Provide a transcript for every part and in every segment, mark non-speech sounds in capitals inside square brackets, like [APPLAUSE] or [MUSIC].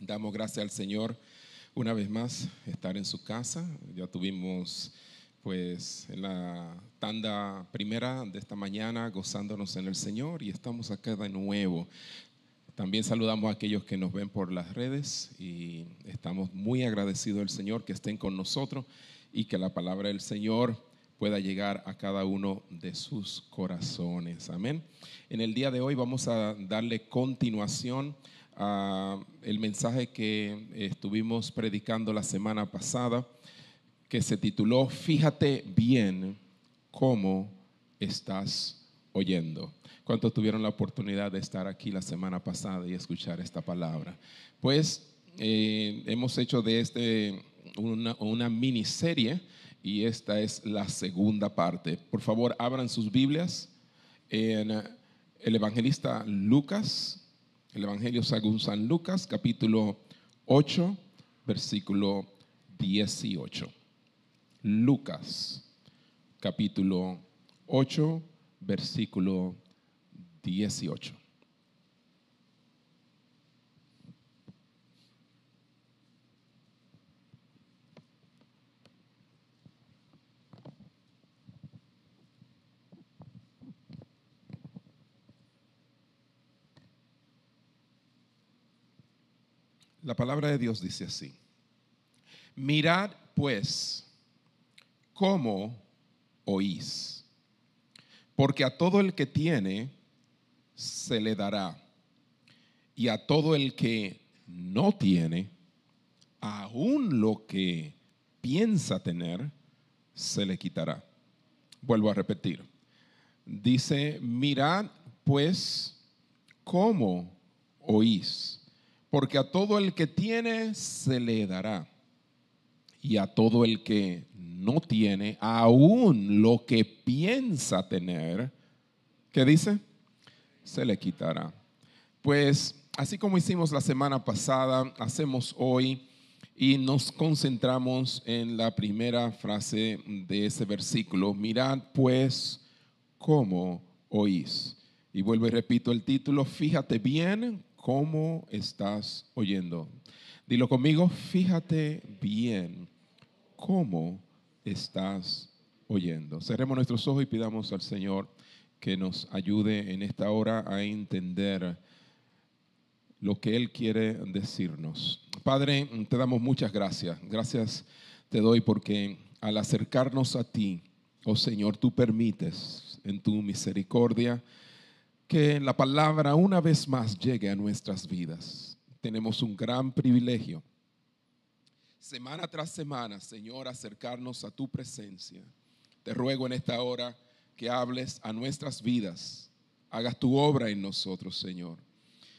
Damos gracias al Señor una vez más estar en su casa. Ya tuvimos pues en la tanda primera de esta mañana gozándonos en el Señor y estamos acá de nuevo. También saludamos a aquellos que nos ven por las redes y estamos muy agradecidos al Señor que estén con nosotros y que la palabra del Señor pueda llegar a cada uno de sus corazones. Amén. En el día de hoy vamos a darle continuación el mensaje que estuvimos predicando la semana pasada, que se tituló Fíjate bien cómo estás oyendo. ¿Cuántos tuvieron la oportunidad de estar aquí la semana pasada y escuchar esta palabra? Pues eh, hemos hecho de este una, una miniserie y esta es la segunda parte. Por favor, abran sus Biblias en el evangelista Lucas el Evangelio según San Lucas, capítulo 8, versículo 18. Lucas, capítulo 8, versículo 18. La palabra de Dios dice así. Mirad pues cómo oís, porque a todo el que tiene se le dará, y a todo el que no tiene, aún lo que piensa tener, se le quitará. Vuelvo a repetir. Dice, mirad pues cómo oís porque a todo el que tiene se le dará. Y a todo el que no tiene, aún lo que piensa tener, ¿qué dice? Se le quitará. Pues así como hicimos la semana pasada, hacemos hoy y nos concentramos en la primera frase de ese versículo. Mirad pues cómo oís. Y vuelvo y repito el título, fíjate bien ¿Cómo estás oyendo? Dilo conmigo, fíjate bien cómo estás oyendo. Cerremos nuestros ojos y pidamos al Señor que nos ayude en esta hora a entender lo que Él quiere decirnos. Padre, te damos muchas gracias. Gracias te doy porque al acercarnos a ti, oh Señor, tú permites en tu misericordia que la palabra una vez más llegue a nuestras vidas. Tenemos un gran privilegio. Semana tras semana, Señor, acercarnos a tu presencia. Te ruego en esta hora que hables a nuestras vidas, hagas tu obra en nosotros, Señor,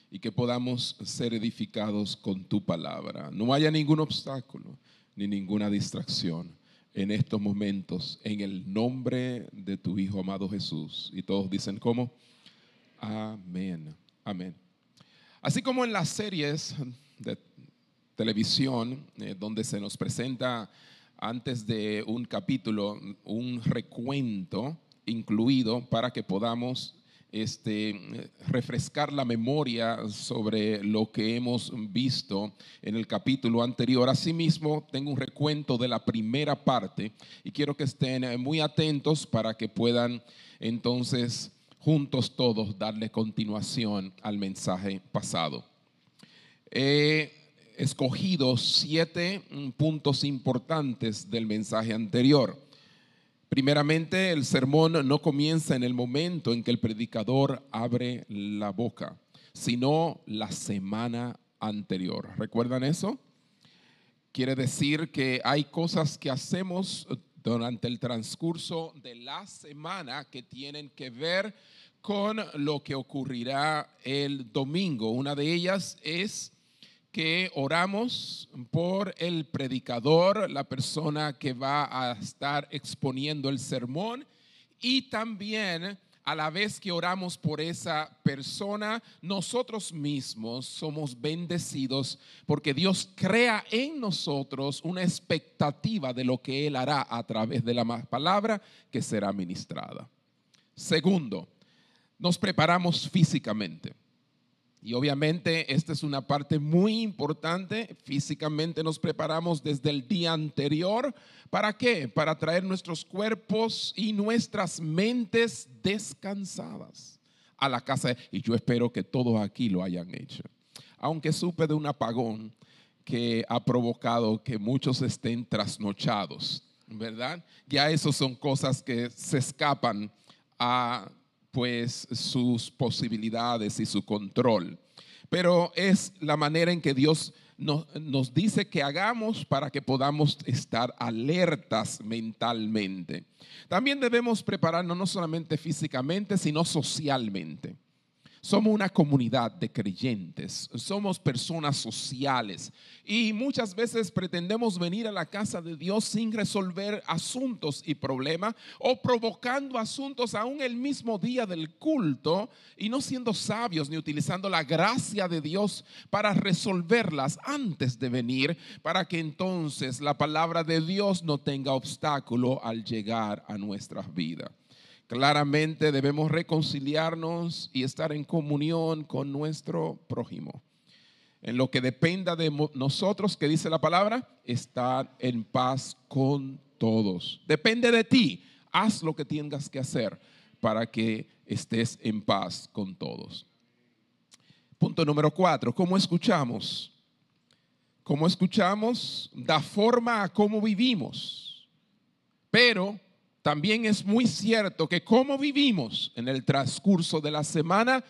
y que podamos ser edificados con tu palabra. No haya ningún obstáculo ni ninguna distracción en estos momentos, en el nombre de tu Hijo amado Jesús. Y todos dicen, ¿cómo? Amén. Amén. Así como en las series de televisión, eh, donde se nos presenta antes de un capítulo un recuento incluido para que podamos este, refrescar la memoria sobre lo que hemos visto en el capítulo anterior. Asimismo, tengo un recuento de la primera parte y quiero que estén muy atentos para que puedan entonces juntos todos darle continuación al mensaje pasado. He escogido siete puntos importantes del mensaje anterior. Primeramente, el sermón no comienza en el momento en que el predicador abre la boca, sino la semana anterior. ¿Recuerdan eso? Quiere decir que hay cosas que hacemos durante el transcurso de la semana que tienen que ver con lo que ocurrirá el domingo. Una de ellas es que oramos por el predicador, la persona que va a estar exponiendo el sermón y también a la vez que oramos por esa persona, nosotros mismos somos bendecidos porque Dios crea en nosotros una expectativa de lo que Él hará a través de la palabra que será ministrada. Segundo, nos preparamos físicamente. Y obviamente esta es una parte muy importante. Físicamente nos preparamos desde el día anterior. ¿Para qué? Para traer nuestros cuerpos y nuestras mentes descansadas a la casa. Y yo espero que todos aquí lo hayan hecho. Aunque supe de un apagón que ha provocado que muchos estén trasnochados, ¿verdad? Ya eso son cosas que se escapan a pues sus posibilidades y su control. Pero es la manera en que Dios nos, nos, dice que hagamos para que podamos estar alertas mentalmente. También debemos prepararnos no solamente físicamente, sino socialmente. Somos una comunidad de creyentes, somos personas sociales y muchas veces pretendemos venir a la casa de Dios sin resolver asuntos y problemas o provocando asuntos aún el mismo día del culto y no siendo sabios ni utilizando la gracia de Dios para resolverlas antes de venir, para que entonces la palabra de Dios no tenga obstáculo al llegar a nuestras vidas. Claramente debemos reconciliarnos y estar en comunión con nuestro prójimo. En lo que dependa de nosotros, que dice la palabra, estar en paz con todos. Depende de ti. Haz lo que tengas que hacer para que estés en paz con todos. Punto número cuatro, ¿cómo escuchamos? ¿Cómo escuchamos? Da forma a cómo vivimos. Pero también es muy cierto que cómo vivimos en el transcurso de la semana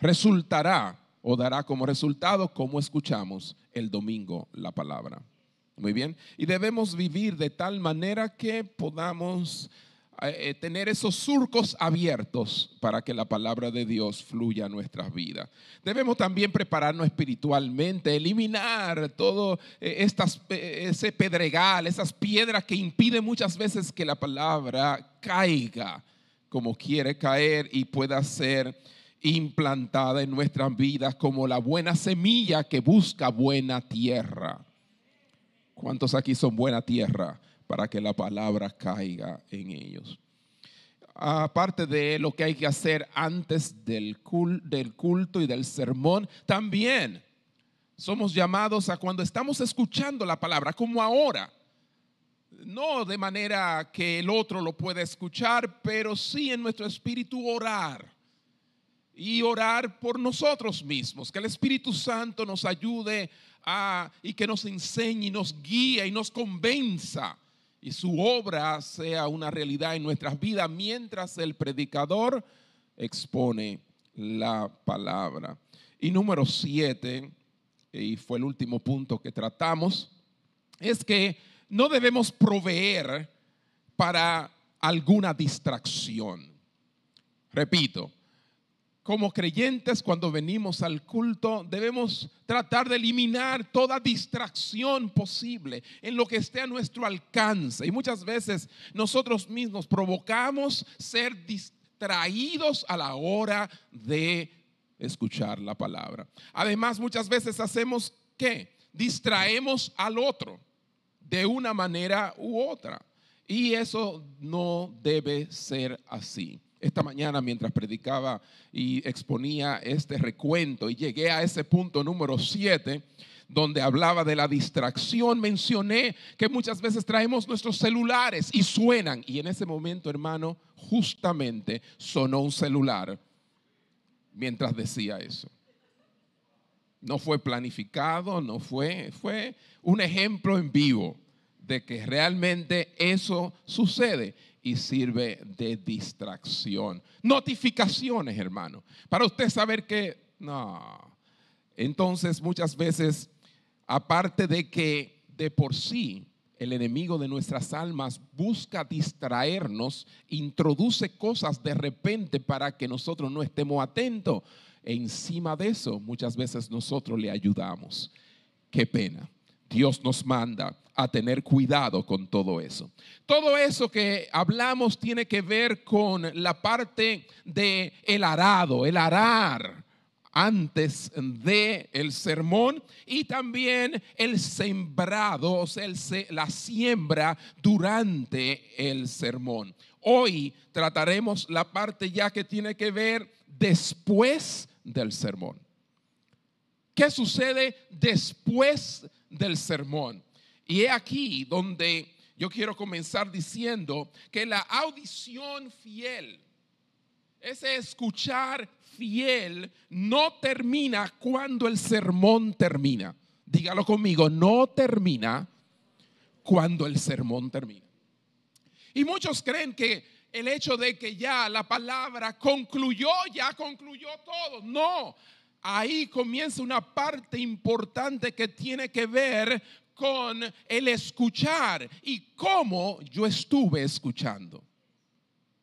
resultará o dará como resultado cómo escuchamos el domingo la palabra. Muy bien. Y debemos vivir de tal manera que podamos eh, tener esos surcos abiertos para que la palabra de Dios fluya a nuestras vidas. Debemos también prepararnos espiritualmente, eliminar todo eh, estas, ese pedregal, esas piedras que impiden muchas veces que la palabra caiga como quiere caer y pueda ser implantada en nuestras vidas como la buena semilla que busca buena tierra. ¿Cuántos aquí son buena tierra? Para que la palabra caiga en ellos. Aparte de lo que hay que hacer antes del culto y del sermón, también somos llamados a cuando estamos escuchando la palabra, como ahora, no de manera que el otro lo pueda escuchar, pero sí en nuestro espíritu orar y orar por nosotros mismos, que el Espíritu Santo nos ayude a, y que nos enseñe y nos guíe y nos convenza y su obra sea una realidad en nuestras vidas mientras el predicador expone la palabra. Y número siete, y fue el último punto que tratamos, es que no debemos proveer para alguna distracción. Repito, como creyentes cuando venimos al culto debemos tratar de eliminar toda distracción posible en lo que esté a nuestro alcance. Y muchas veces nosotros mismos provocamos ser distraídos a la hora de escuchar la palabra. Además, muchas veces hacemos que distraemos al otro de una manera u otra. Y eso no debe ser así esta mañana mientras predicaba y exponía este recuento y llegué a ese punto número 7 donde hablaba de la distracción, mencioné que muchas veces traemos nuestros celulares y suenan. Y en ese momento, hermano, justamente sonó un celular mientras decía eso. No fue planificado, no fue, fue un ejemplo en vivo de que realmente eso sucede y sirve de distracción. Notificaciones, hermano, para usted saber que, no. Entonces, muchas veces, aparte de que de por sí el enemigo de nuestras almas busca distraernos, introduce cosas de repente para que nosotros no estemos atentos. E encima de eso, muchas veces nosotros le ayudamos. Qué pena. Dios nos manda a tener cuidado con todo eso. Todo eso que hablamos tiene que ver con la parte de el arado, el arar antes de el sermón y también el sembrado, o sea, la siembra durante el sermón. Hoy trataremos la parte ya que tiene que ver después del sermón. ¿Qué sucede después del sermón? Y he aquí donde yo quiero comenzar diciendo que la audición fiel, ese escuchar fiel, no termina cuando el sermón termina. Dígalo conmigo, no termina cuando el sermón termina. Y muchos creen que el hecho de que ya la palabra concluyó, ya concluyó todo. No, ahí comienza una parte importante que tiene que ver con el escuchar y cómo yo estuve escuchando.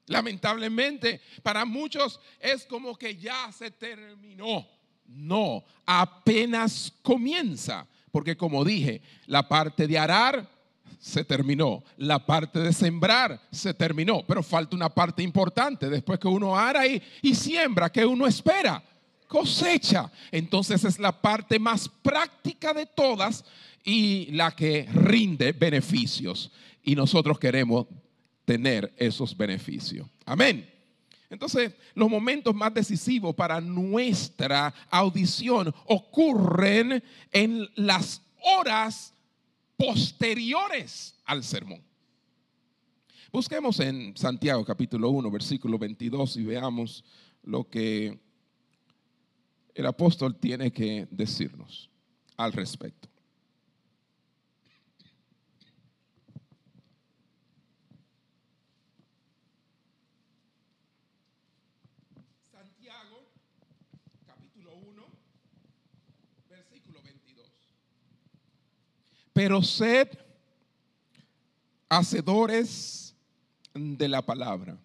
Lamentablemente, para muchos es como que ya se terminó. No, apenas comienza, porque como dije, la parte de arar se terminó, la parte de sembrar se terminó, pero falta una parte importante después que uno ara y, siembra, que uno espera, cosecha. Entonces es la parte más práctica de todas y la que rinde beneficios. Y nosotros queremos tener esos beneficios. Amén. Entonces, los momentos más decisivos para nuestra audición ocurren en las horas posteriores al sermón. Busquemos en Santiago capítulo 1, versículo 22 y veamos lo que el apóstol tiene que decirnos al respecto. Santiago capítulo 1, versículo 22. Pero sed hacedores de la palabra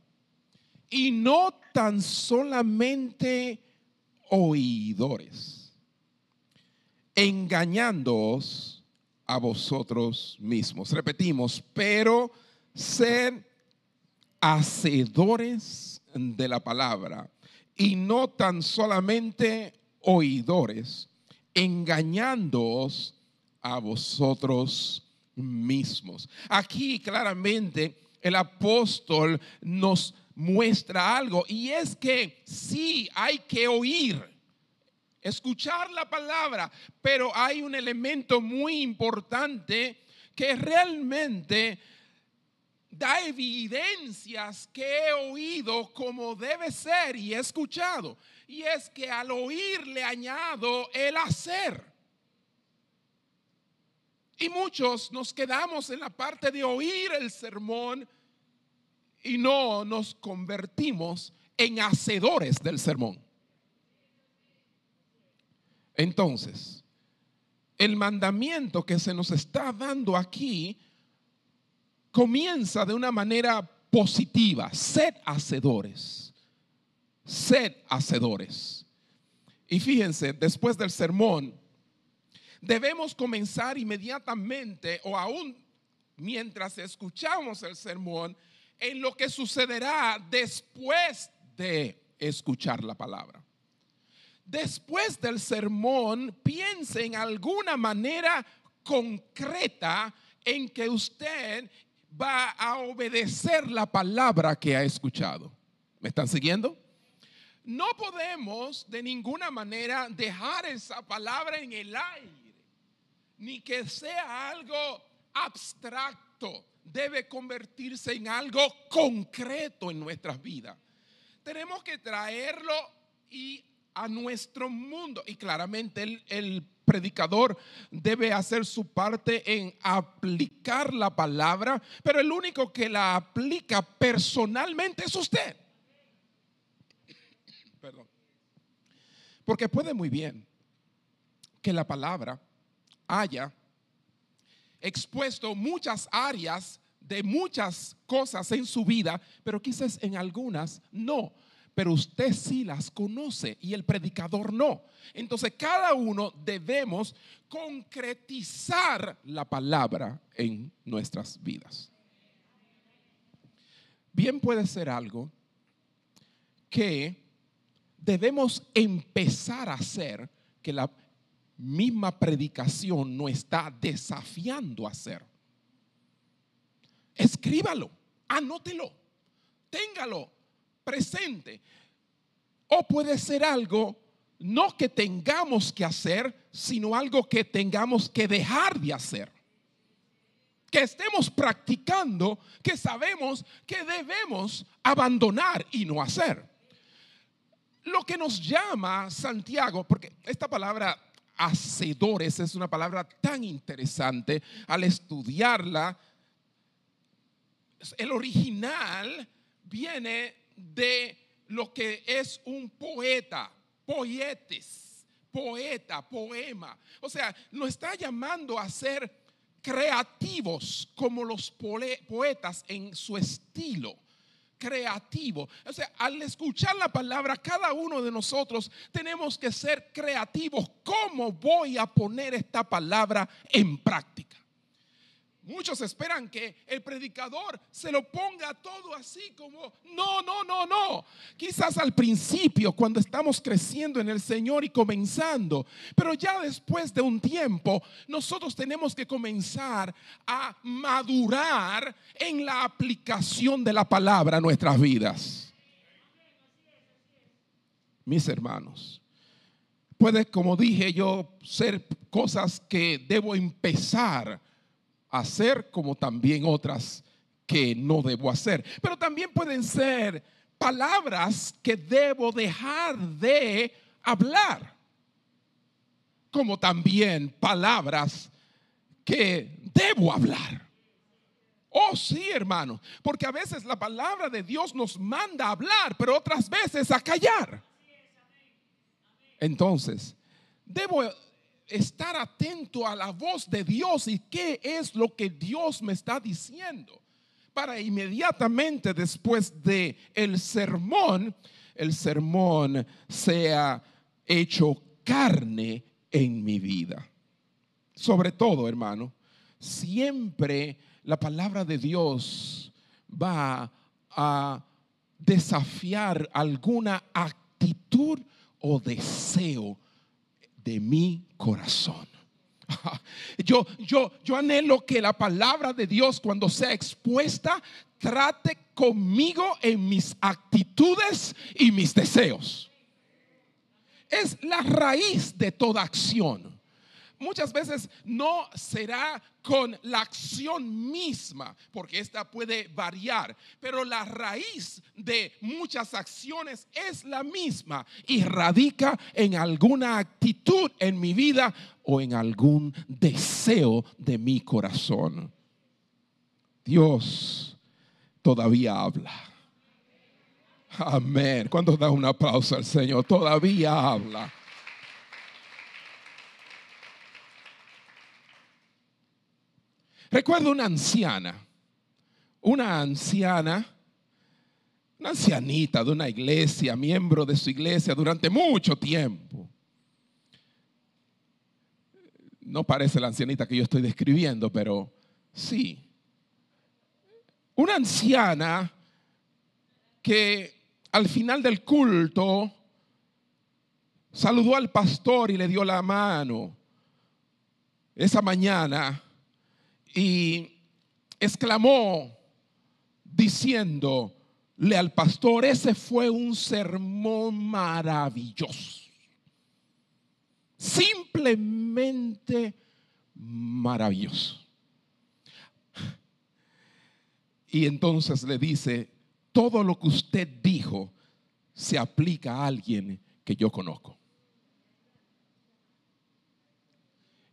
y no tan solamente oidores, engañándoos a vosotros mismos. Repetimos, pero sed hacedores de la palabra y no tan solamente oidores, engañándoos a vosotros mismos. Aquí claramente el apóstol nos muestra algo y es que sí hay que oír, escuchar la palabra, pero hay un elemento muy importante que realmente da evidencias que he oído como debe ser y he escuchado. Y es que al oír le añado el hacer. Y muchos nos quedamos en la parte de oír el sermón y no nos convertimos en hacedores del sermón. Entonces, el mandamiento que se nos está dando aquí comienza de una manera positiva. Sed hacedores. Sed hacedores. Y fíjense, después del sermón, debemos comenzar inmediatamente o aún mientras escuchamos el sermón, en lo que sucederá después de escuchar la palabra. Después del sermón, piense en alguna manera concreta en que usted va a obedecer la palabra que ha escuchado. ¿Me están siguiendo? No podemos de ninguna manera dejar esa palabra en el aire, ni que sea algo abstracto. Debe convertirse en algo concreto en nuestras vidas. Tenemos que traerlo y a nuestro mundo. Y claramente el, el predicador debe hacer su parte en aplicar la palabra, pero el único que la aplica personalmente es usted. Perdón. Porque puede muy bien que la palabra haya expuesto muchas áreas de muchas cosas en su vida, pero quizás en algunas no pero usted sí las conoce y el predicador no. Entonces cada uno debemos concretizar la palabra en nuestras vidas. Bien puede ser algo que debemos empezar a hacer que la misma predicación no está desafiando a hacer. Escríbalo, anótelo, téngalo presente. O puede ser algo no que tengamos que hacer, sino algo que tengamos que dejar de hacer. Que estemos practicando, que sabemos que debemos abandonar y no hacer. Lo que nos llama Santiago, porque esta palabra hacedores es una palabra tan interesante al estudiarla. El original viene de lo que es un poeta, poetes, poeta, poema. O sea, nos está llamando a ser creativos como los poetas en su estilo creativo. O sea, al escuchar la palabra, cada uno de nosotros tenemos que ser creativos. ¿Cómo voy a poner esta palabra en práctica? Muchos esperan que el predicador se lo ponga todo así como, no, no, no, no. Quizás al principio, cuando estamos creciendo en el Señor y comenzando, pero ya después de un tiempo, nosotros tenemos que comenzar a madurar en la aplicación de la palabra a nuestras vidas. Mis hermanos, puede, como dije yo, ser cosas que debo empezar hacer como también otras que no debo hacer. Pero también pueden ser palabras que debo dejar de hablar, como también palabras que debo hablar. Oh, sí, hermano, porque a veces la palabra de Dios nos manda a hablar, pero otras veces a callar. Entonces, debo estar atento a la voz de Dios y qué es lo que Dios me está diciendo. Para inmediatamente después de el sermón, el sermón sea hecho carne en mi vida. Sobre todo, hermano, siempre la palabra de Dios va a desafiar alguna actitud o deseo de mi corazón. [LAUGHS] Yo, yo, yo anhelo que la palabra de Dios cuando sea expuesta trate conmigo en mis actitudes y mis deseos. Es la raíz de toda acción muchas veces no será con la acción misma, porque esta puede variar, pero la raíz de muchas acciones es la misma y radica en alguna actitud en mi vida o en algún deseo de mi corazón. Dios todavía habla. Amén. ¿Cuántos da un aplauso al Señor? Todavía habla. Recuerdo una anciana, una anciana, una ancianita de una iglesia, miembro de su iglesia durante mucho tiempo. No parece la ancianita que yo estoy describiendo, pero sí. Una anciana que al final del culto saludó al pastor y le dio la mano. Esa mañana y exclamó diciéndole al pastor, ese fue un sermón maravilloso. Simplemente maravilloso. Y entonces le dice, todo lo que usted dijo se aplica a alguien que yo conozco.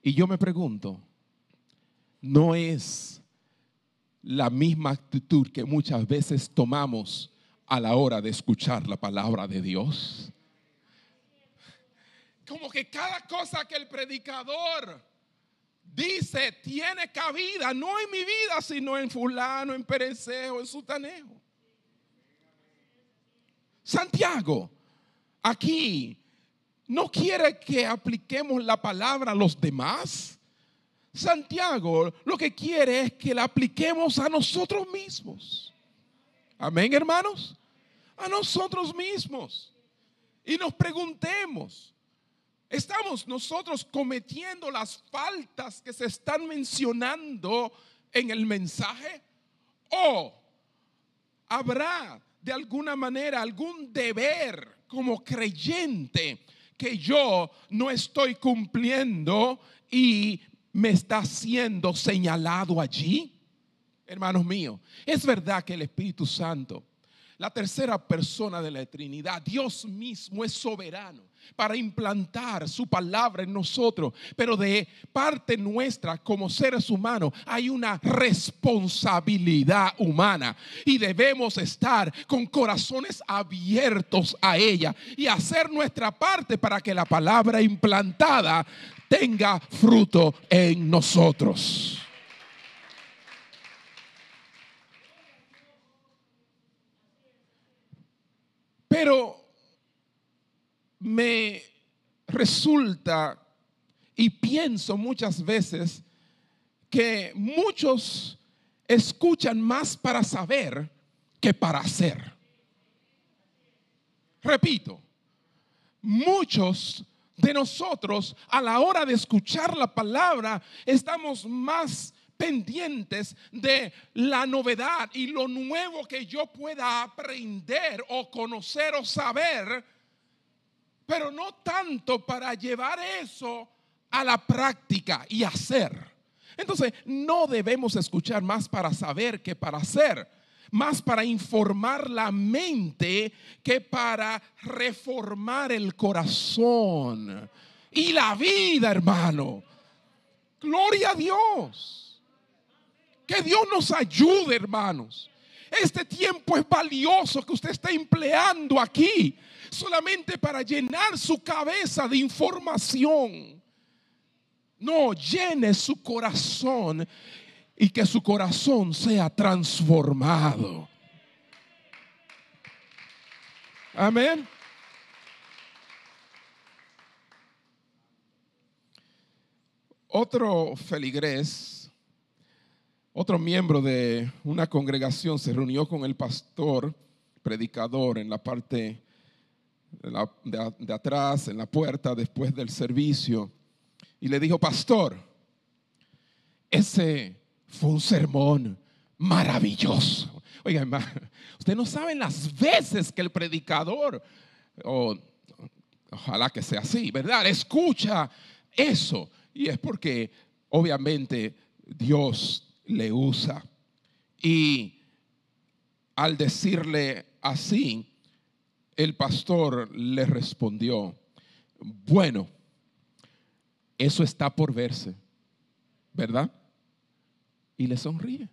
Y yo me pregunto, no es la misma actitud que muchas veces tomamos a la hora de escuchar la palabra de Dios. Como que cada cosa que el predicador dice tiene cabida, no en mi vida, sino en fulano, en pereceo, en sutaneo. Santiago, aquí, no quiere que apliquemos la palabra a los demás Santiago lo que quiere es que la apliquemos a nosotros mismos. Amén, hermanos. A nosotros mismos. Y nos preguntemos, ¿estamos nosotros cometiendo las faltas que se están mencionando en el mensaje? ¿O habrá de alguna manera algún deber como creyente que yo no estoy cumpliendo y me está siendo señalado allí? Hermanos míos, es verdad que el Espíritu Santo, la tercera persona de la Trinidad, Dios mismo es soberano para implantar su palabra en nosotros, pero de parte nuestra como seres humanos hay una responsabilidad humana y debemos estar con corazones abiertos a ella y hacer nuestra parte para que la palabra implantada tenga fruto en nosotros. Pero me resulta y pienso muchas veces que muchos escuchan más para saber que para hacer. Repito, muchos de nosotros a la hora de escuchar la palabra estamos más pendientes de la novedad y lo nuevo que yo pueda aprender o conocer o saber, pero no tanto para llevar eso a la práctica y hacer. Entonces, no debemos escuchar más para saber que para hacer, más para informar la mente que para reformar el corazón y la vida, hermano. Gloria a Dios. Que Dios nos ayude, hermanos. Este tiempo es valioso que usted está empleando aquí solamente para llenar su cabeza de información. No, llene su corazón y que su corazón sea transformado. Amén. Otro feligrés otro miembro de una congregación se reunió con el pastor, predicador, en la parte de, atrás, en la puerta, después del servicio, y le dijo, pastor, ese fue un sermón maravilloso. Oiga, usted no sabe las veces que el predicador, ojalá que sea así, ¿verdad? Escucha eso. Y es porque obviamente Dios le usa. Y al decirle así, el pastor le respondió, bueno, eso está por verse, ¿verdad? Y le sonríe.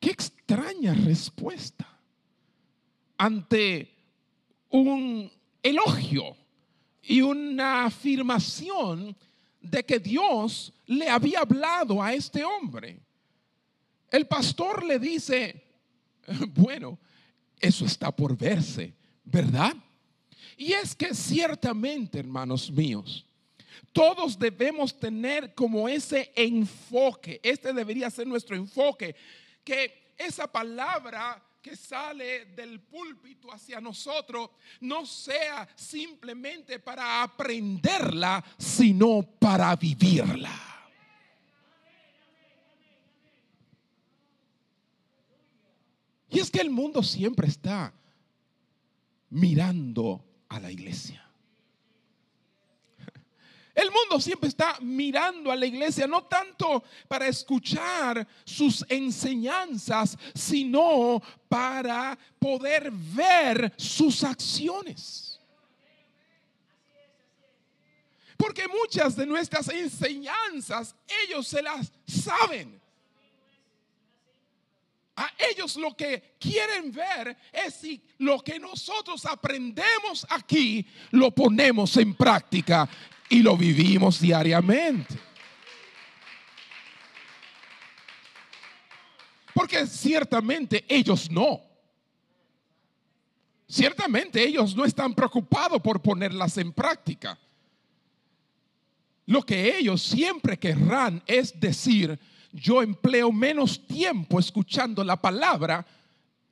Qué extraña respuesta ante un elogio y una afirmación de que Dios le había hablado a este hombre. El pastor le dice, [LAUGHS] bueno, eso está por verse, ¿verdad? Y es que ciertamente, hermanos míos, todos debemos tener como ese enfoque, este debería ser nuestro enfoque, que esa palabra que sale del púlpito hacia nosotros no sea simplemente para aprenderla, sino para vivirla. Y es que el mundo siempre está mirando a la iglesia. El mundo siempre está mirando a la iglesia, no tanto para escuchar sus enseñanzas, sino para poder ver sus acciones. Porque muchas de nuestras enseñanzas ellos se las saben. A ellos lo que quieren ver es si lo que nosotros aprendemos aquí lo ponemos en práctica y lo vivimos diariamente. Porque ciertamente ellos no. Ciertamente ellos no están preocupados por ponerlas en práctica. Lo que ellos siempre querrán es decir, yo empleo menos tiempo escuchando la palabra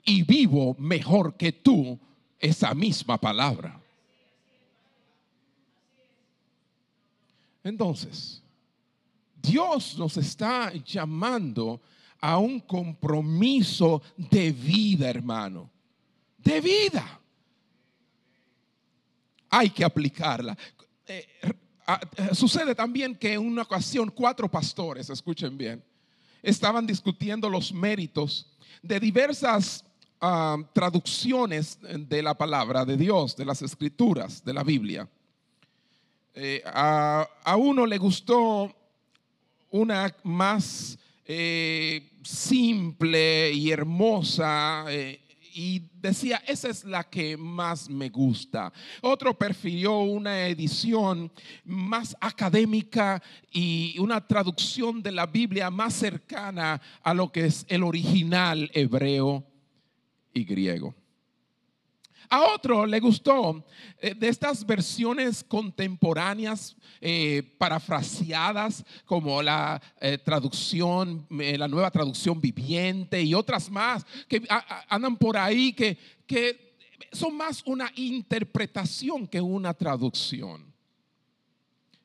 y vivo mejor que tú esa misma palabra. Entonces, Dios nos está llamando a un compromiso de vida, hermano. De vida. hay que aplicarla. Eh, eh, sucede también que en una ocasión cuatro pastores, escuchen bien, estaban discutiendo los méritos de diversas ah, traducciones de la palabra de Dios, de las escrituras, de la Biblia. Eh, a, uno le gustó una más simple y hermosa y decía, esa es la que más me gusta. Otro prefirió una edición más académica y una traducción de la Biblia más cercana a lo que es el original hebreo y griego. A otro le gustó eh, de estas versiones contemporáneas eh, parafraseadas como la eh, traducción, la nueva traducción viviente y otras más que andan por ahí que, que son más una interpretación que una traducción.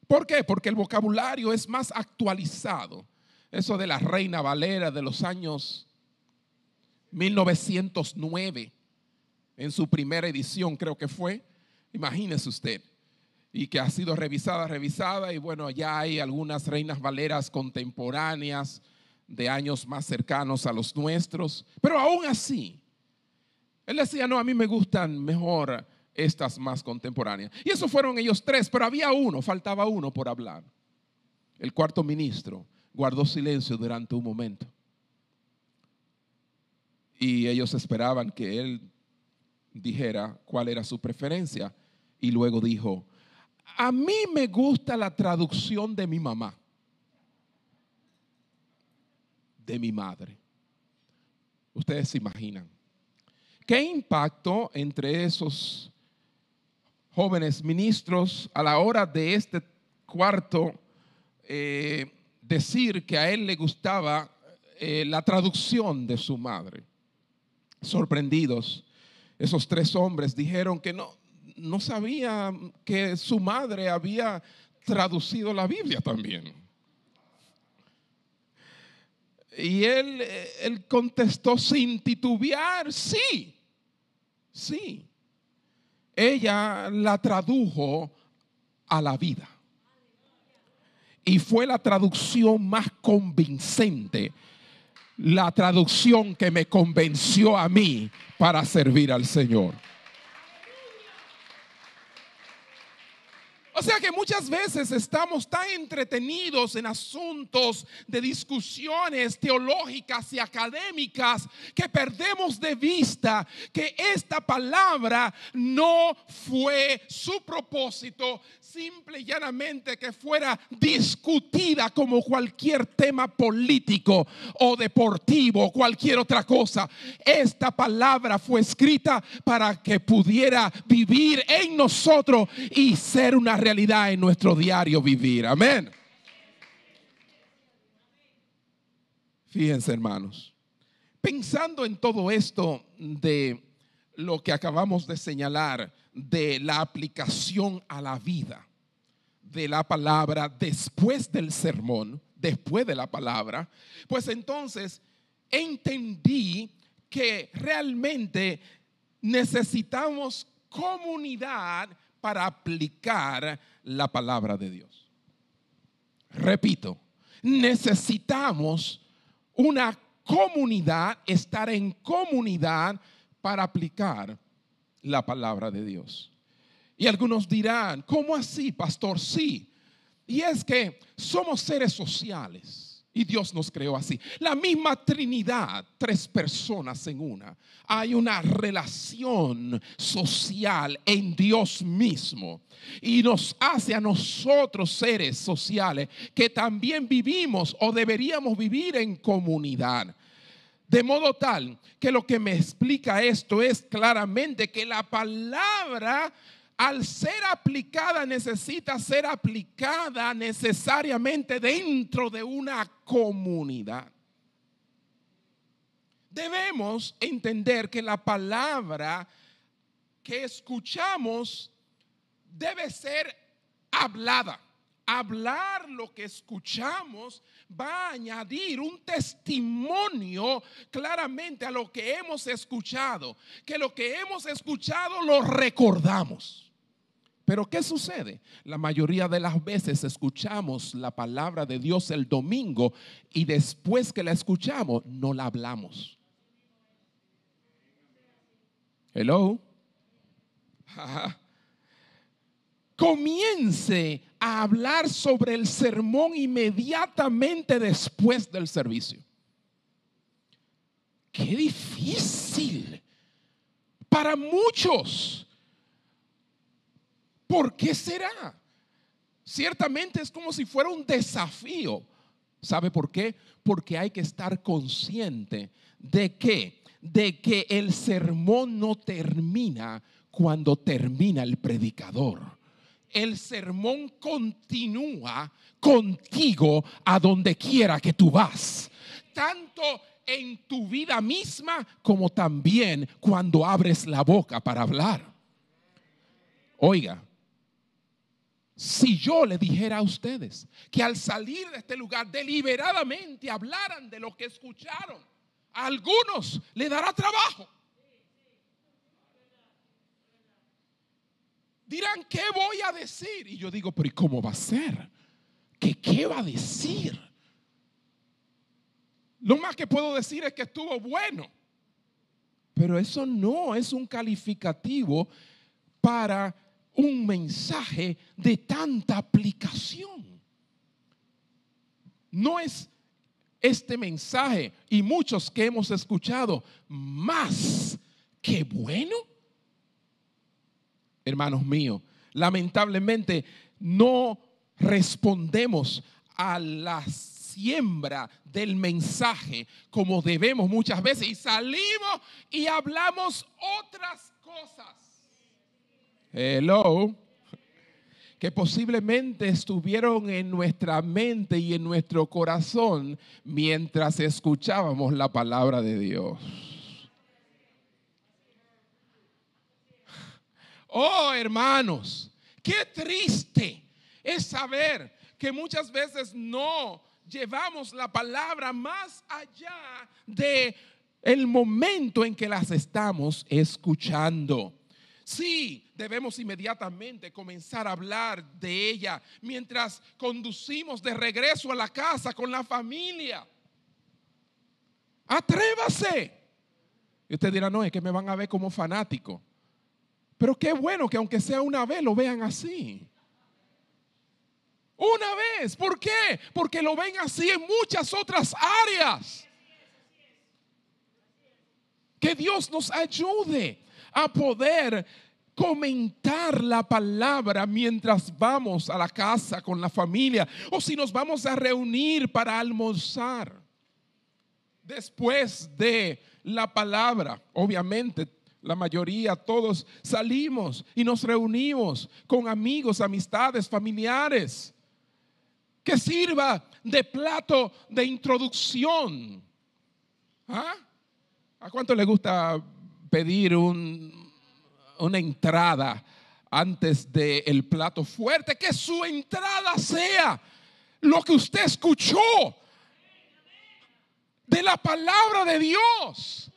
¿Por qué? Porque el vocabulario es más actualizado. Eso de la Reina Valera de los años 1909 en su primera edición, creo que fue. Imagínese usted. Y que ha sido revisada, revisada. Y bueno, ya hay algunas reinas valeras contemporáneas de años más cercanos a los nuestros. Pero aún así, él decía, no, a mí me gustan mejor estas más contemporáneas. Y esos fueron ellos tres, pero había uno, faltaba uno por hablar. El cuarto ministro guardó silencio durante un momento. Y ellos esperaban que él dijera cuál era su preferencia. Y luego dijo, a mí me gusta la traducción de mi mamá, de mi madre. Ustedes se imaginan. ¿Qué impacto entre esos jóvenes ministros a la hora de este cuarto eh, decir que a él le gustaba eh, la traducción de su madre? Sorprendidos esos tres hombres dijeron que no, no sabían que su madre había traducido la Biblia también. Y él, él contestó sin titubear, sí, sí. Ella la tradujo a la vida. Y fue la traducción más convincente la traducción que me convenció a mí para servir al Señor. O sea que muchas veces estamos tan entretenidos en asuntos de discusiones teológicas y académicas que perdemos de vista que esta palabra no fue su propósito, simple y llanamente que fuera discutida como cualquier tema político o deportivo o cualquier otra cosa. Esta palabra fue escrita para que pudiera vivir en nosotros y ser una en nuestro diario vivir. Amén. Fíjense hermanos, pensando en todo esto de lo que acabamos de señalar, de la aplicación a la vida de la palabra después del sermón, después de la palabra, pues entonces entendí que realmente necesitamos comunidad para aplicar la palabra de Dios. Repito, necesitamos una comunidad, estar en comunidad para aplicar la palabra de Dios. Y algunos dirán, ¿cómo así, pastor? Sí. Y es que somos seres sociales. Y Dios nos creó así. La misma Trinidad, tres personas en una. Hay una relación social en Dios mismo. Y nos hace a nosotros seres sociales que también vivimos o deberíamos vivir en comunidad. De modo tal que lo que me explica esto es claramente que la palabra al ser aplicada necesita ser aplicada necesariamente dentro de una comunidad. Debemos entender que la palabra que escuchamos debe ser hablada hablar lo que escuchamos va a añadir un testimonio claramente a lo que hemos escuchado, que lo que hemos escuchado lo recordamos. Pero ¿qué sucede? La mayoría de las veces escuchamos la palabra de Dios el domingo y después que la escuchamos no la hablamos. Hello. Comience a hablar sobre el sermón inmediatamente después del servicio. Qué difícil para muchos. ¿Por qué será? Ciertamente es como si fuera un desafío. ¿Sabe por qué? Porque hay que estar consciente de que de que el sermón no termina cuando termina el predicador. El sermón continúa contigo a donde quiera que tú vas. Tanto en tu vida misma como también cuando abres la boca para hablar. Oiga, si yo le dijera a ustedes que al salir de este lugar deliberadamente hablaran de lo que escucharon, a algunos le dará trabajo. Dirán, ¿qué voy a decir? Y yo digo, pero ¿y cómo va a ser? ¿Qué, qué va a decir? Lo más que puedo decir es que estuvo bueno. Pero eso no es un calificativo para un mensaje de tanta aplicación. No es este mensaje y muchos que hemos escuchado más que bueno. Hermanos míos, lamentablemente no respondemos a la siembra del mensaje como debemos muchas veces y salimos y hablamos otras cosas. Hello. Que posiblemente estuvieron en nuestra mente y en nuestro corazón mientras escuchábamos la palabra de Dios. Oh, hermanos, qué triste es saber que muchas veces no llevamos la palabra más allá de el momento en que las estamos escuchando. Sí, debemos inmediatamente comenzar a hablar de ella mientras conducimos de regreso a la casa con la familia. Atrévase. Y usted dirá, no, es que me van a ver como fanático. Pero qué bueno que aunque sea una vez lo vean así. Una vez. ¿Por qué? Porque lo ven así en muchas otras áreas. Que Dios nos ayude a poder comentar la palabra mientras vamos a la casa con la familia o si nos vamos a reunir para almorzar. Después de la palabra, obviamente la mayoría, todos salimos y nos reunimos con amigos, amistades, familiares que sirva de plato de introducción. ¿Ah? ¿A cuánto le gusta pedir una entrada antes del plato fuerte? Que su entrada sea lo que usted escuchó de la palabra de Dios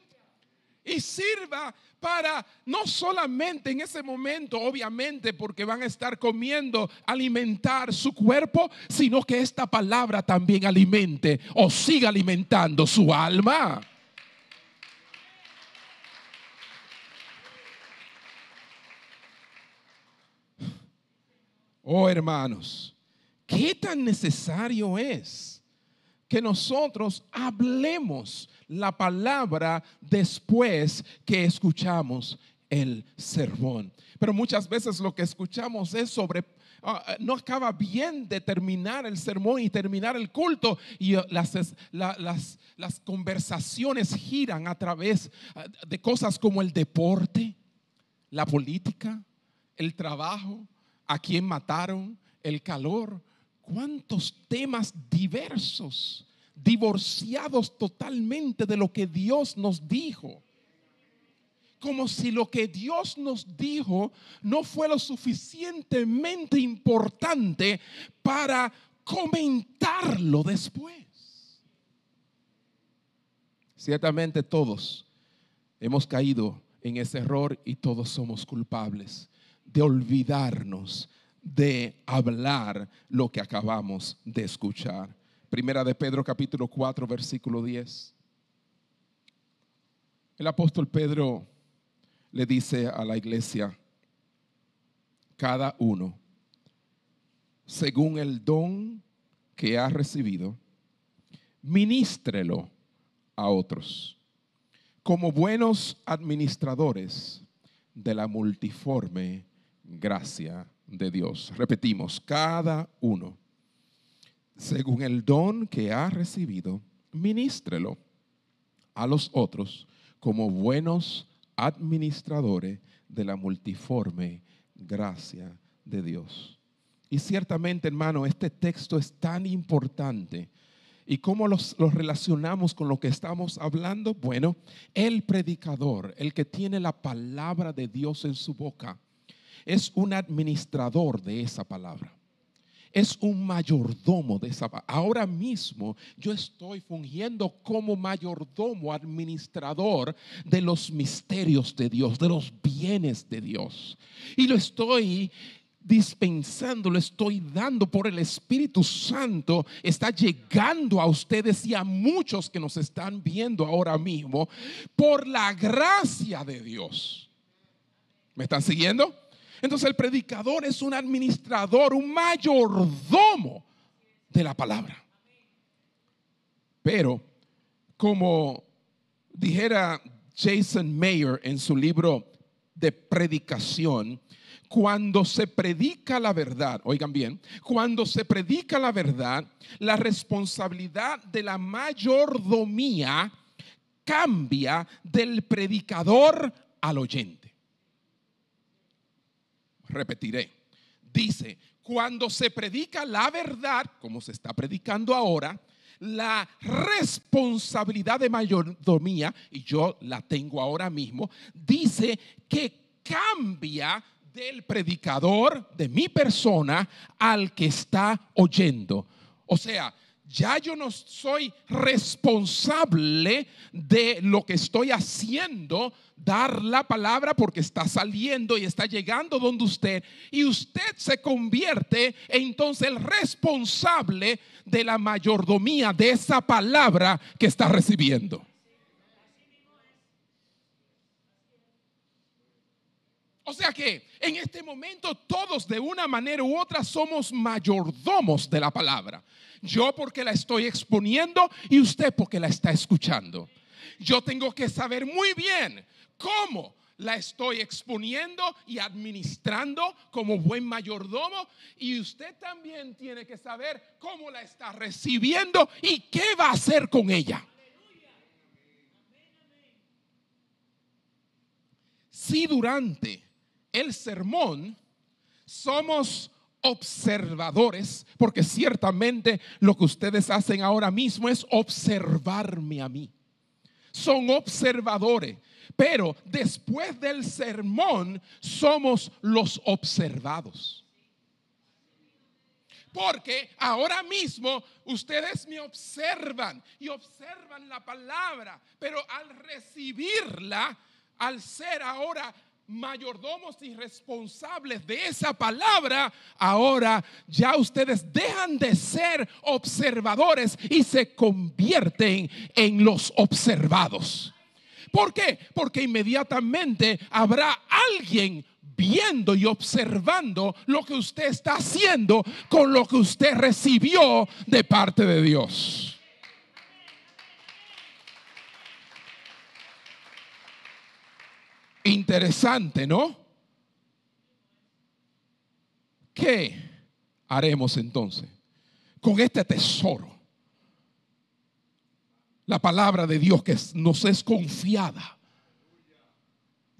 y sirva para no solamente en ese momento, obviamente, porque van a estar comiendo, alimentar su cuerpo, sino que esta palabra también alimente o siga alimentando su alma. Oh hermanos, ¿qué tan necesario es que nosotros hablemos la palabra después que escuchamos el sermón. Pero muchas veces lo que escuchamos es sobre ah, no acaba bien de terminar el sermón y terminar el culto y uh, las, las, las, conversaciones giran a través ah, de cosas como el deporte, la política, el trabajo, a quién mataron, el calor, cuántos temas diversos divorciados totalmente de lo que Dios nos dijo. Como si lo que Dios nos dijo no fue lo suficientemente importante para comentarlo después. Ciertamente todos hemos caído en ese error y todos somos culpables de olvidarnos de hablar lo que acabamos de escuchar. Primera de Pedro capítulo 4 versículo 10. El apóstol Pedro le dice a la iglesia, cada uno, según el don que ha recibido, ministrelo a otros, como buenos administradores de la multiforme gracia de Dios. Repetimos, cada uno, según el don que ha recibido, ministrelo a los otros como buenos administradores de la multiforme gracia de Dios. Y ciertamente, hermano, este texto es tan importante. ¿Y cómo los, los, relacionamos con lo que estamos hablando? Bueno, el predicador, el que tiene la palabra de Dios en su boca, es un administrador de esa palabra. Es un mayordomo de esa palabra. Ahora mismo yo estoy fungiendo como mayordomo, administrador de los misterios de Dios, de los bienes de Dios. Y lo estoy dispensando, lo estoy dando por el Espíritu Santo, está llegando a ustedes y a muchos que nos están viendo ahora mismo por la gracia de Dios. ¿Me están siguiendo? Entonces el predicador es un administrador, un mayordomo de la palabra. Pero, como dijera Jason Mayer en su libro de predicación, cuando se predica la verdad, oigan bien, cuando se predica la verdad, la responsabilidad de la mayordomía cambia del predicador al oyente repetiré. Dice, cuando se predica la verdad, como se está predicando ahora, la responsabilidad de mayordomía, y yo la tengo ahora mismo, dice que cambia del predicador, de mi persona, al que está oyendo. O sea, ya yo no soy responsable de lo que estoy haciendo, dar la palabra porque está saliendo y está llegando donde usted, y usted se convierte entonces el responsable de la mayordomía de esa palabra que está recibiendo. O sea que en este momento todos de una manera u otra somos mayordomos de la palabra. Yo porque la estoy exponiendo y usted porque la está escuchando. Yo tengo que saber muy bien cómo la estoy exponiendo y administrando como buen mayordomo y usted también tiene que saber cómo la está recibiendo y qué va a hacer con ella. Si durante el sermón somos observadores, porque ciertamente lo que ustedes hacen ahora mismo es observarme a mí. Son observadores, pero después del sermón somos los observados. Porque ahora mismo ustedes me observan y observan la palabra, pero al recibirla, al ser ahora mayordomos y responsables de esa palabra, ahora ya ustedes dejan de ser observadores y se convierten en los observados. ¿Por qué? Porque inmediatamente habrá alguien viendo y observando lo que usted está haciendo con lo que usted recibió de parte de Dios. Interesante, ¿no? ¿Qué haremos entonces con este tesoro? La palabra de Dios que nos es confiada.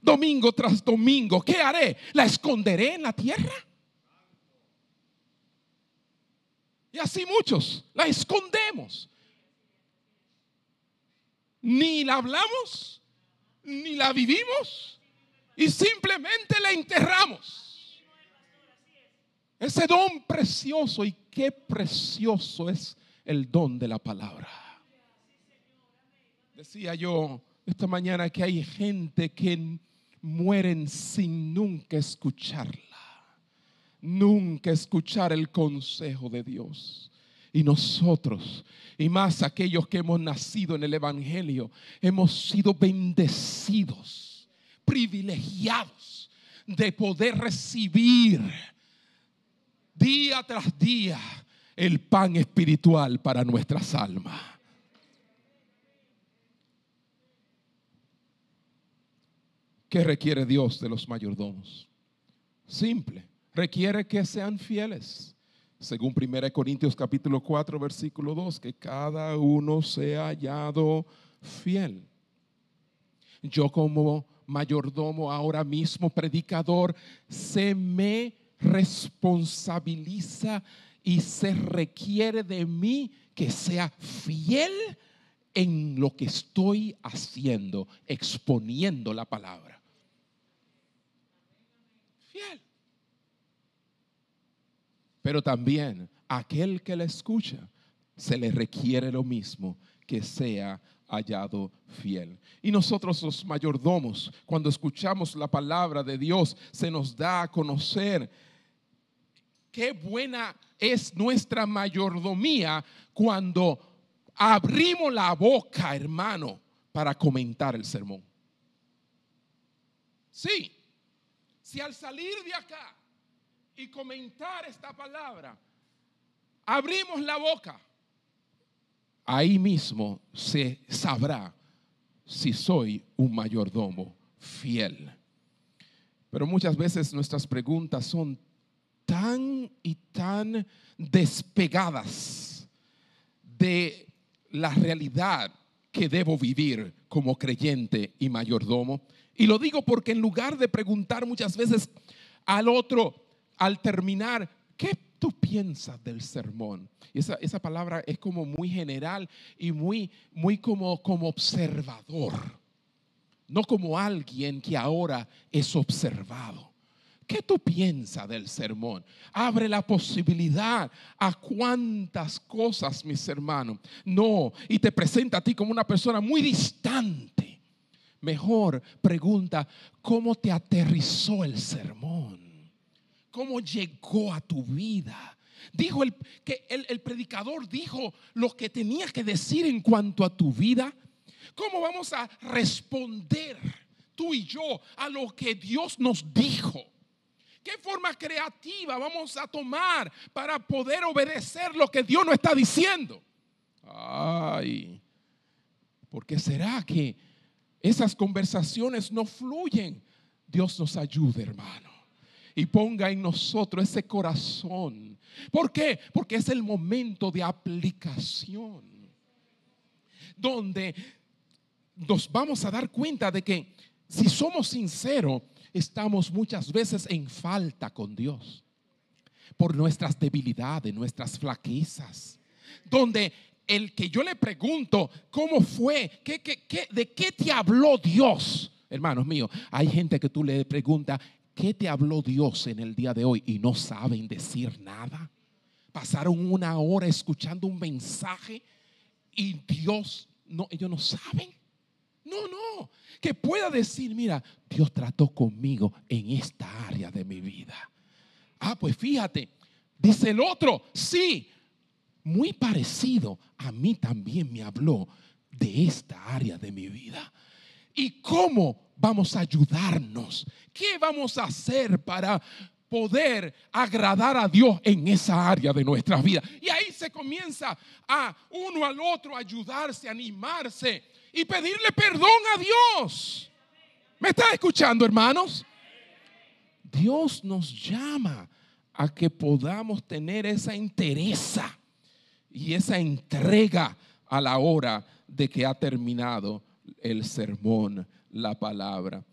Domingo tras domingo, ¿qué haré? ¿La esconderé en la tierra? Y así muchos la escondemos. Ni la hablamos, ni la vivimos y simplemente la enterramos. Ese don precioso y qué precioso es el don de la palabra. Decía yo esta mañana que hay gente que mueren sin nunca escucharla, nunca escuchar el consejo de Dios. Y nosotros, y más aquellos que hemos nacido en el Evangelio, hemos sido bendecidos, privilegiados de poder recibir día tras día el pan espiritual para nuestras almas. ¿Qué requiere Dios de los mayordomos? Simple, requiere que sean fieles. Según 1 Corintios capítulo 4 versículo 2, que cada uno sea hallado fiel. Yo como mayordomo, ahora mismo predicador, se me responsabiliza y se requiere de mí que sea fiel en lo que estoy haciendo, exponiendo la palabra. Fiel. Pero también aquel que le escucha, se le requiere lo mismo, que sea hallado fiel. Y nosotros los mayordomos, cuando escuchamos la palabra de Dios, se nos da a conocer qué buena es nuestra mayordomía cuando abrimos la boca, hermano, para comentar el sermón. Sí, si al salir de acá y comentar esta palabra, abrimos la boca, ahí mismo se sabrá si soy un mayordomo fiel. Pero muchas veces nuestras preguntas son tan y tan despegadas de la realidad que debo vivir como creyente y mayordomo. Y lo digo porque en lugar de preguntar muchas veces al otro al terminar, ¿qué tú piensas del sermón? Esa, esa palabra es como muy general y muy, muy como, como observador, no como alguien que ahora es observado. ¿Qué tú piensas del sermón? Abre la posibilidad a cuántas cosas, mis hermanos. No, y te presenta a ti como una persona muy distante. Mejor pregunta, ¿cómo te aterrizó el sermón? ¿Cómo llegó a tu vida? Dijo el, que el, predicador dijo lo que tenía que decir en cuanto a tu vida. ¿Cómo vamos a responder tú y yo a lo que Dios nos dijo? ¿Qué forma creativa vamos a tomar para poder obedecer lo que Dios nos está diciendo? Ay, porque será que esas conversaciones no fluyen? Dios nos ayude, hermano. Y ponga en nosotros ese corazón. ¿Por qué? Porque es el momento de aplicación. Donde nos vamos a dar cuenta de que si somos sinceros, estamos muchas veces en falta con Dios por nuestras debilidades, nuestras flaquezas. Donde el que yo le pregunto, ¿cómo fue? ¿Qué, qué, de qué te habló Dios? Hermanos míos, hay gente que tú le preguntas, ¿qué te habló Dios en el día de hoy? Y no saben decir nada. Pasaron una hora escuchando un mensaje y Dios, no, ellos no saben. No, no. Que pueda decir, mira, Dios trató conmigo en esta área de mi vida. Ah, pues fíjate, dice el otro, sí, muy parecido a mí también me habló de esta área de mi vida. ¿Y cómo vamos a ayudarnos? ¿Qué vamos a hacer para poder agradar a Dios en esa área de nuestras vidas? Y ahí se comienza a uno al otro ayudarse, animarse y pedirle perdón a Dios. ¿Me está escuchando, hermanos? Dios nos llama a que podamos tener esa entereza y esa entrega a la hora de que ha terminado el sermón, la palabra.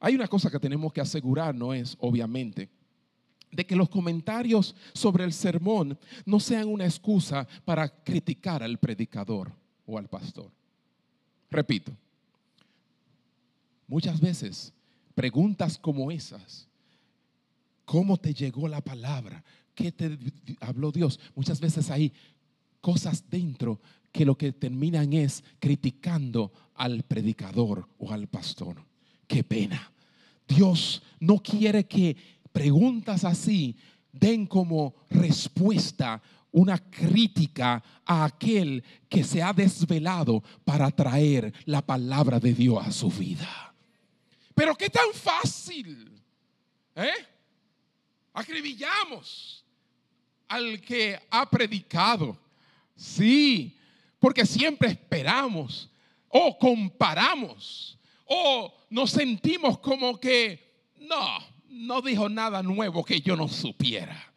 Hay una cosa que tenemos que asegurarnos es, obviamente, de que los comentarios sobre el sermón no sean una excusa para criticar al predicador o al pastor. Repito, muchas veces preguntas como esas, ¿cómo te llegó la palabra? ¿Qué te habló Dios? Muchas veces hay cosas dentro que lo que terminan es criticando al predicador o al pastor. Qué pena. Dios no quiere que preguntas así den como respuesta una crítica a aquel que se ha desvelado para traer la palabra de Dios a su vida. Pero qué tan fácil, ¿eh? Acribillamos al que ha predicado. Sí, porque siempre esperamos o comparamos o nos sentimos como que no, no dijo nada nuevo que yo no supiera.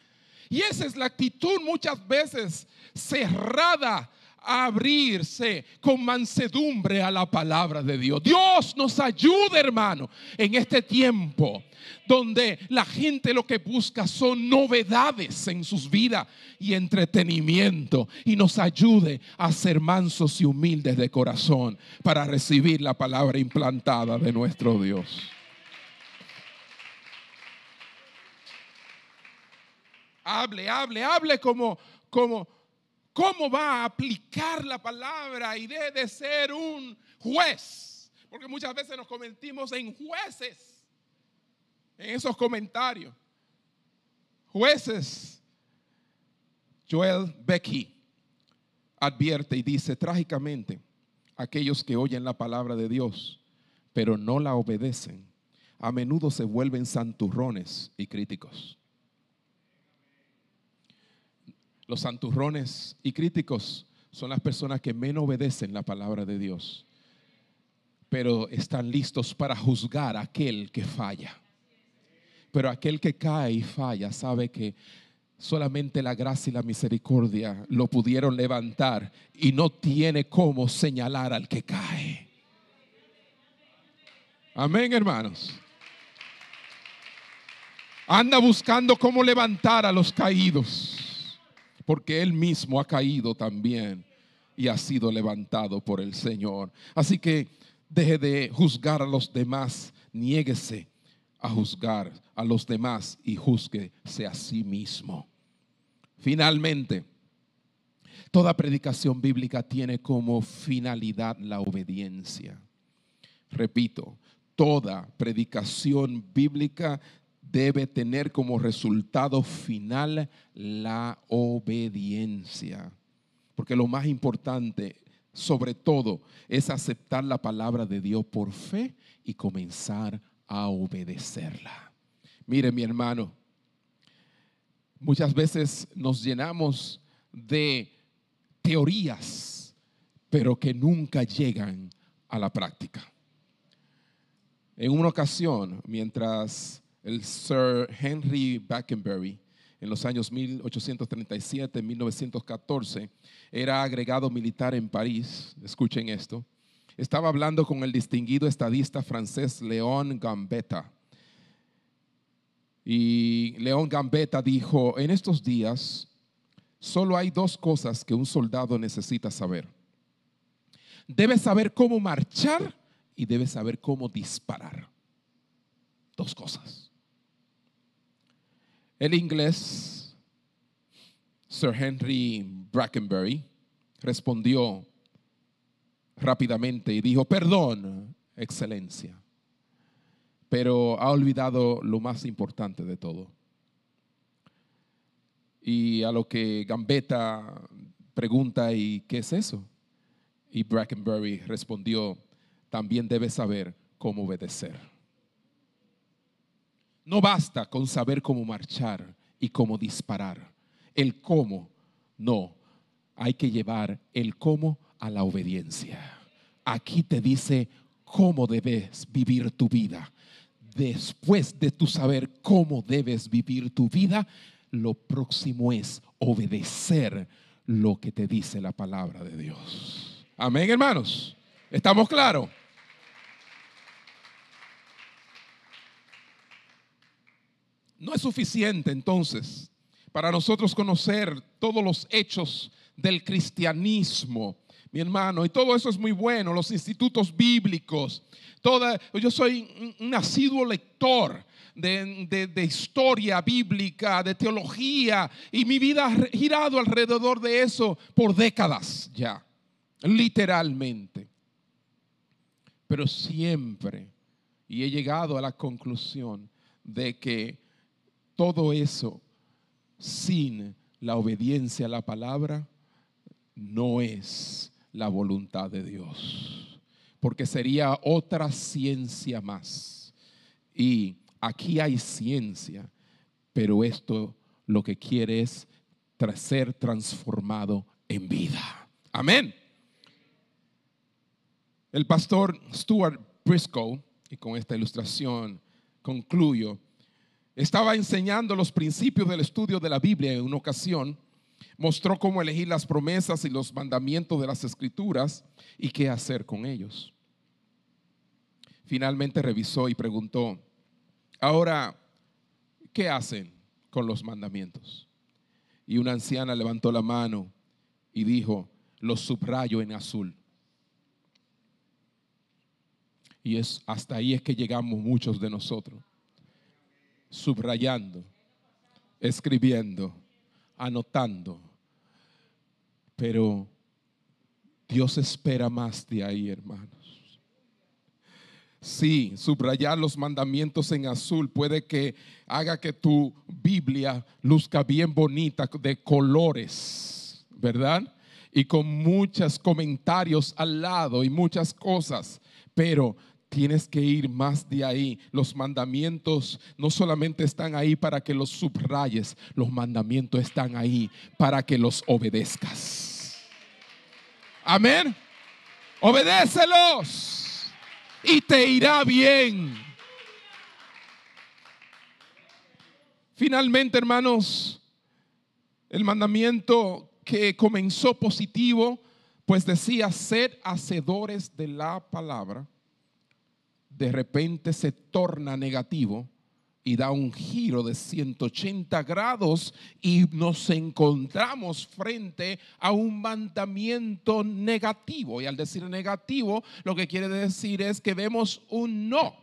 Y esa es la actitud muchas veces cerrada a abrirse con mansedumbre a la palabra de Dios. Dios nos ayude, hermano, en este tiempo donde la gente lo que busca son novedades en sus vidas y entretenimiento y nos ayude a ser mansos y humildes de corazón para recibir la palabra implantada de nuestro Dios. Hable, hable, hable como, como, cómo va a aplicar la palabra y debe de ser un juez. Porque muchas veces nos convertimos en jueces en esos comentarios. Jueces. Joel Becky advierte y dice trágicamente, aquellos que oyen la palabra de Dios, pero no la obedecen, a menudo se vuelven santurrones y críticos. Los santurrones y críticos son las personas que menos obedecen la palabra de Dios, pero están listos para juzgar a aquel que falla. Pero aquel que cae y falla sabe que solamente la gracia y la misericordia lo pudieron levantar y no tiene cómo señalar al que cae. Amén, hermanos. Anda buscando cómo levantar a los caídos porque Él mismo ha caído también y ha sido levantado por el Señor. Así que deje de juzgar a los demás, niéguese a juzgar a los demás y juzguese a sí mismo. Finalmente, toda predicación bíblica tiene como finalidad la obediencia. Repito, toda predicación bíblica debe tener como resultado final la obediencia. Porque lo más importante, sobre todo, es aceptar la palabra de Dios por fe y comenzar a obedecerla. Mire mi hermano, muchas veces nos llenamos de teorías, pero que nunca llegan a la práctica. En una ocasión, mientras el Sir Henry Backenbury, en los años 1837-1914, era agregado militar en París. Escuchen esto. Estaba hablando con el distinguido estadista francés Léon Gambetta. Y León Gambetta dijo, en estos días solo hay dos cosas que un soldado necesita saber. Debe saber cómo marchar y debe saber cómo disparar. Dos cosas. El inglés, Sir Henry Brackenbury, respondió rápidamente y dijo, perdón, excelencia, pero ha olvidado lo más importante de todo. Y a lo que Gambetta pregunta, ¿y qué es eso? Y Brackenbury respondió, también debe saber cómo obedecer. No basta con saber cómo marchar y cómo disparar. El cómo, no. Hay que llevar el cómo a la obediencia. Aquí te dice cómo debes vivir tu vida. Después de tu saber cómo debes vivir tu vida, lo próximo es obedecer lo que te dice la palabra de Dios. Amén, hermanos. ¿Estamos claros? No es suficiente entonces para nosotros conocer todos los hechos del cristianismo, mi hermano, y todo eso es muy bueno, los institutos bíblicos. Toda, yo soy un asiduo lector de, de, historia bíblica, de teología, y mi vida ha girado alrededor de eso por décadas ya, literalmente. Pero siempre Y he llegado a la conclusión de que todo eso sin la obediencia a la palabra no es la voluntad de Dios, porque sería otra ciencia más. Y aquí hay ciencia, pero esto lo que quiere es ser transformado en vida. Amén. El pastor Stuart Briscoe, y con esta ilustración concluyo, estaba enseñando los principios del estudio de la Biblia en una ocasión. Mostró cómo elegir las promesas y los mandamientos de las escrituras y qué hacer con ellos. Finalmente revisó y preguntó, ahora, ¿qué hacen con los mandamientos? Y una anciana levantó la mano y dijo, los subrayo en azul. Y es hasta ahí es que llegamos muchos de nosotros subrayando, escribiendo, anotando. Pero Dios espera más de ahí, hermanos. Sí, subrayar los mandamientos en azul puede que haga que tu Biblia luzca bien bonita de colores, ¿verdad? Y con muchos comentarios al lado y muchas cosas, pero tienes que ir más de ahí. Los mandamientos no solamente están ahí para que los subrayes, los mandamientos están ahí para que los obedezcas. Amén. Obedécelos y te irá bien. Finalmente, hermanos, el mandamiento que comenzó positivo, pues decía, ser hacedores de la palabra de repente se torna negativo y da un giro de 180 grados y nos encontramos frente a un mandamiento negativo. Y al decir negativo, lo que quiere decir es que vemos un no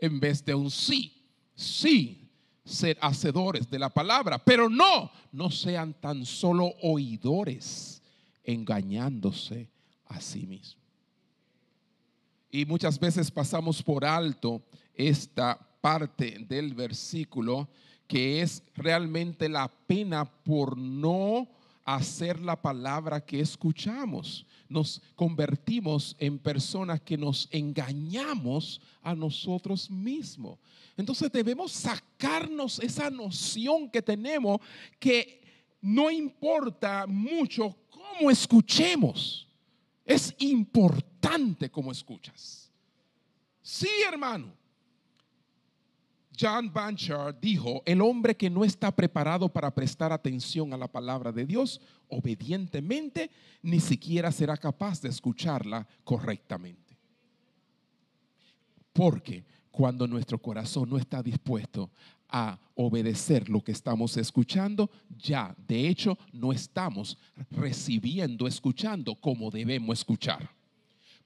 en vez de un sí. Sí, ser hacedores de la palabra, pero no, no sean tan solo oidores, engañándose a sí mismos. Y muchas veces pasamos por alto esta parte del versículo que es realmente la pena por no hacer la palabra que escuchamos. Nos convertimos en personas que nos engañamos a nosotros mismos. Entonces debemos sacarnos esa noción que tenemos que no importa mucho cómo escuchemos. Es importante como escuchas. Sí, hermano. John Banchard dijo, el hombre que no está preparado para prestar atención a la palabra de Dios obedientemente, ni siquiera será capaz de escucharla correctamente. Porque cuando nuestro corazón no está dispuesto a obedecer lo que estamos escuchando, ya de hecho no estamos recibiendo, escuchando como debemos escuchar.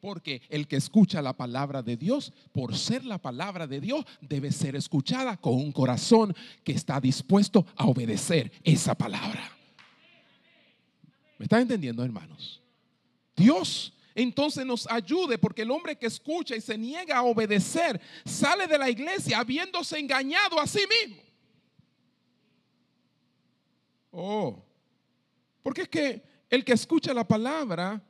Porque el que escucha la palabra de Dios, por ser la palabra de Dios, debe ser escuchada con un corazón que está dispuesto a obedecer esa palabra. ¿Me están entendiendo, hermanos? Dios entonces nos ayude, porque el hombre que escucha y se niega a obedecer sale de la iglesia habiéndose engañado a sí mismo. Oh, porque es que el que escucha la palabra,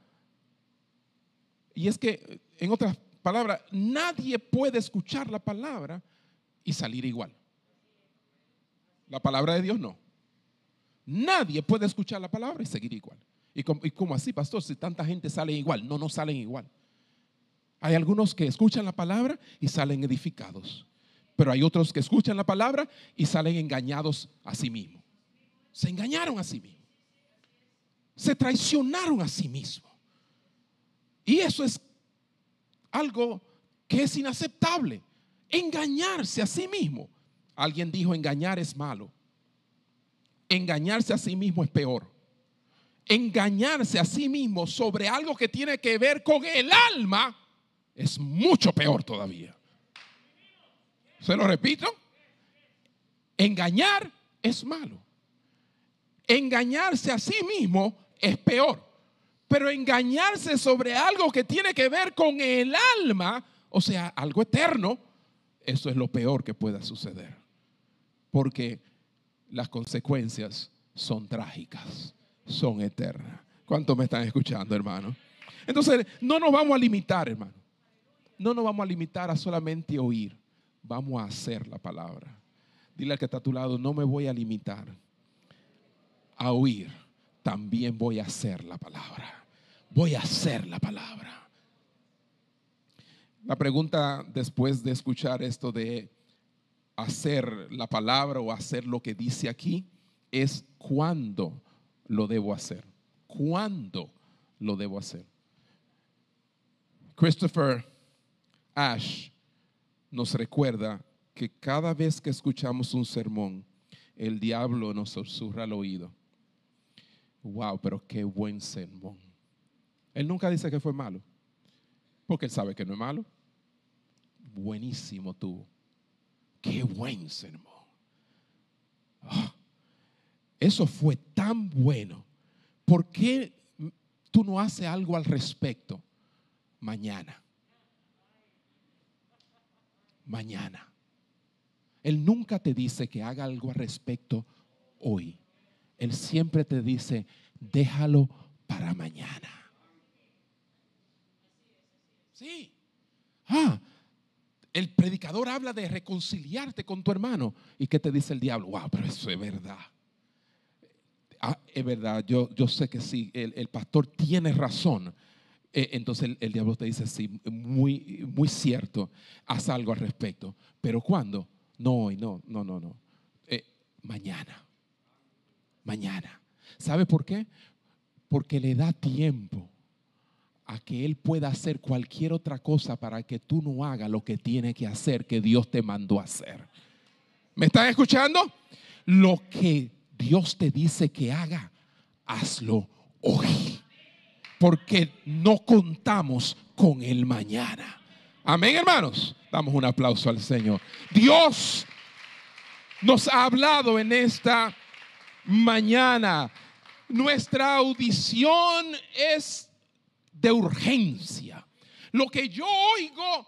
y es que, en otras palabras, nadie puede escuchar la palabra y salir igual. La palabra de Dios no. Nadie puede escuchar la palabra y seguir igual. ¿Y cómo, así, pastor? Si tanta gente sale igual. No, no salen igual. Hay algunos que escuchan la palabra y salen edificados. Pero hay otros que escuchan la palabra y salen engañados a sí mismos. Se engañaron a sí mismos. Se traicionaron a sí mismos. Y eso es algo que es inaceptable. Engañarse a sí mismo. Alguien dijo, engañar es malo. Engañarse a sí mismo es peor engañarse a sí mismo sobre algo que tiene que ver con el alma es mucho peor todavía. ¿Se lo repito? Engañar es malo. Engañarse a sí mismo es peor. Pero engañarse sobre algo que tiene que ver con el alma, o sea, algo eterno, eso es lo peor que pueda suceder. Porque las consecuencias son trágicas, son eternas. ¿Cuántos me están escuchando, hermano? Entonces, no nos vamos a limitar, hermano. No nos vamos a limitar a solamente oír. Vamos a hacer la palabra. Dile al que está a tu lado, no me voy a limitar a oír. También voy a hacer la palabra. Voy a hacer la palabra. La pregunta después de escuchar esto de hacer la palabra o hacer lo que dice aquí es cuándo lo debo hacer. ¿Cuándo lo debo hacer? Christopher Ash nos recuerda que cada vez que escuchamos un sermón, el diablo nos susurra al oído. Wow, pero qué buen sermón. Él nunca dice que fue malo, porque él sabe que no es malo. Buenísimo tuvo. Qué buen sermón. Ah, eso fue tan bueno. ¿Por qué tú no haces algo al respecto mañana? Mañana. Él nunca te dice que haga algo al respecto hoy. Él siempre te dice, déjalo para mañana. Sí. Ah, el predicador habla de reconciliarte con tu hermano. ¿Y qué te dice el diablo? Wow, pero eso es verdad. Ah, es verdad, yo, yo sé que sí, el, pastor tiene razón. Eh, entonces el, diablo te dice, sí, muy, muy cierto, haz algo al respecto. Pero ¿cuándo? No hoy, no, no, no, no. Eh, mañana. Mañana. ¿Sabe por qué? Porque le da tiempo a que Él pueda hacer cualquier otra cosa para que tú no hagas lo que tiene que hacer, que Dios te mandó a hacer. ¿Me están escuchando? Lo que Dios te dice que haga, hazlo hoy. Porque no contamos con el mañana. Amén, hermanos. Damos un aplauso al Señor. Dios nos ha hablado en esta mañana. Nuestra audición es de urgencia. Lo que yo oigo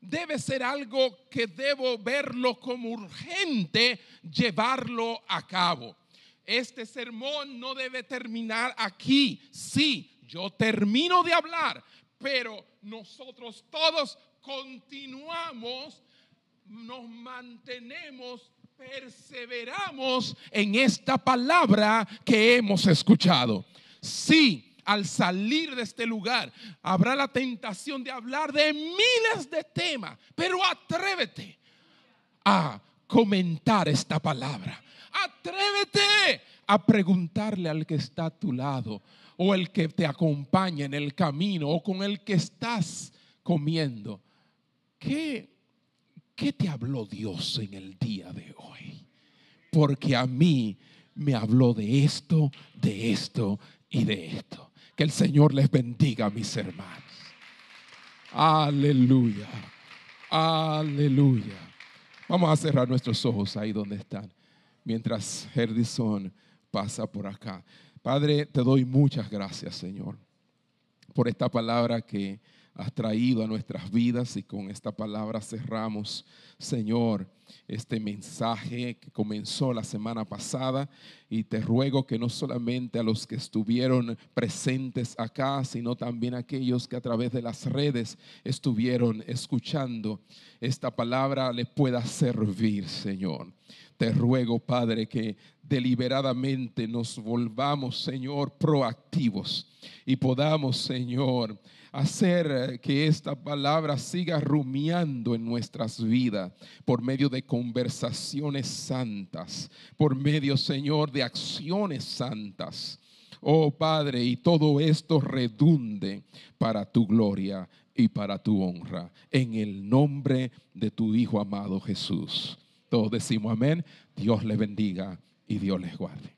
debe ser algo que debo verlo como urgente, llevarlo a cabo. Este sermón no debe terminar aquí. Sí, yo termino de hablar, pero nosotros todos continuamos, nos mantenemos, perseveramos en esta palabra que hemos escuchado. Sí, al salir de este lugar, habrá la tentación de hablar de miles de temas, pero atrévete a comentar esta palabra. Atrévete a preguntarle al que está a tu lado o el que te acompaña en el camino o con el que estás comiendo. ¿Qué, qué te habló Dios en el día de hoy? Porque a mí me habló de esto, de esto y de esto. Que el Señor les bendiga, mis hermanos. Aleluya. Aleluya. Vamos a cerrar nuestros ojos ahí donde están. Mientras Herdison pasa por acá. Padre, te doy muchas gracias, Señor, por esta palabra que has traído a nuestras vidas y con esta palabra cerramos, Señor, este mensaje que comenzó la semana pasada y te ruego que no solamente a los que estuvieron presentes acá, sino también a aquellos que a través de las redes estuvieron escuchando esta palabra le pueda servir, Señor. Te ruego, Padre, que deliberadamente nos volvamos, Señor, proactivos y podamos, Señor, hacer eh, que esta palabra siga rumiando en nuestras vidas por medio de conversaciones santas, por medio, Señor, de acciones santas. Oh Padre, y todo esto redunde para tu gloria y para tu honra, en el nombre de tu Hijo amado Jesús. Todos decimos amén. Dios les bendiga y Dios les guarde.